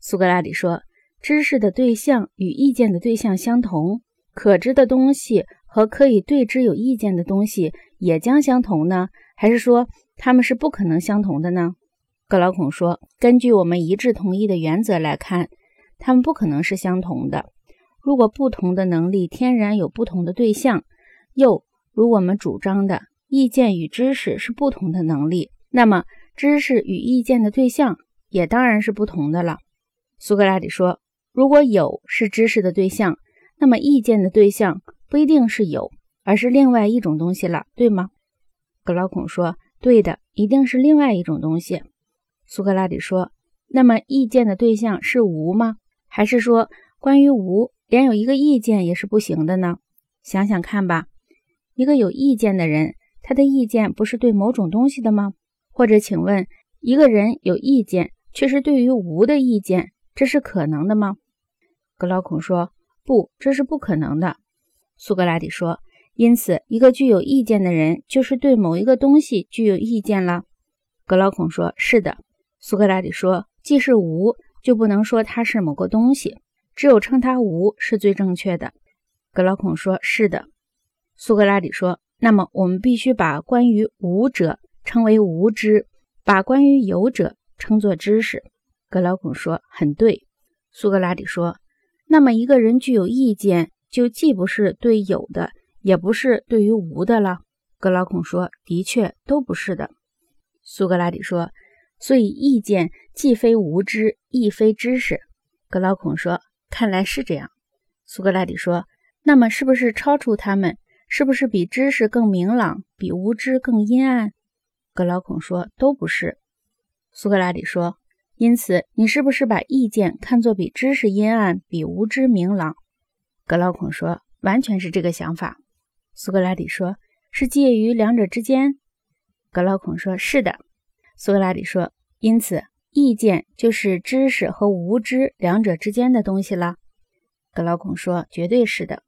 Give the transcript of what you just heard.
苏格拉底说：“知识的对象与意见的对象相同，可知的东西和可以对之有意见的东西也将相同呢？还是说它们是不可能相同的呢？”格劳孔说：“根据我们一致同意的原则来看，它们不可能是相同的。如果不同的能力天然有不同的对象，又如我们主张的意见与知识是不同的能力，那么知识与意见的对象也当然是不同的了。”苏格拉底说：“如果有是知识的对象，那么意见的对象不一定是有，而是另外一种东西了，对吗？”格老孔说：“对的，一定是另外一种东西。”苏格拉底说：“那么意见的对象是无吗？还是说关于无，连有一个意见也是不行的呢？想想看吧，一个有意见的人，他的意见不是对某种东西的吗？或者，请问，一个人有意见，却是对于无的意见？”这是可能的吗？格劳孔说：“不，这是不可能的。”苏格拉底说：“因此，一个具有意见的人就是对某一个东西具有意见了。”格劳孔说：“是的。”苏格拉底说：“既是无，就不能说它是某个东西，只有称它无是最正确的。”格劳孔说：“是的。”苏格拉底说：“那么，我们必须把关于无者称为无知，把关于有者称作知识。”格劳孔说：“很对。”苏格拉底说：“那么一个人具有意见，就既不是对有的，也不是对于无的了。”格劳孔说：“的确，都不是的。”苏格拉底说：“所以意见既非无知，亦非知识。”格劳孔说：“看来是这样。”苏格拉底说：“那么是不是超出他们？是不是比知识更明朗，比无知更阴暗？”格劳孔说：“都不是。”苏格拉底说。因此，你是不是把意见看作比知识阴暗，比无知明朗？格劳孔说：“完全是这个想法。”苏格拉底说：“是介于两者之间。”格劳孔说：“是的。”苏格拉底说：“因此，意见就是知识和无知两者之间的东西了。”格劳孔说：“绝对是的。”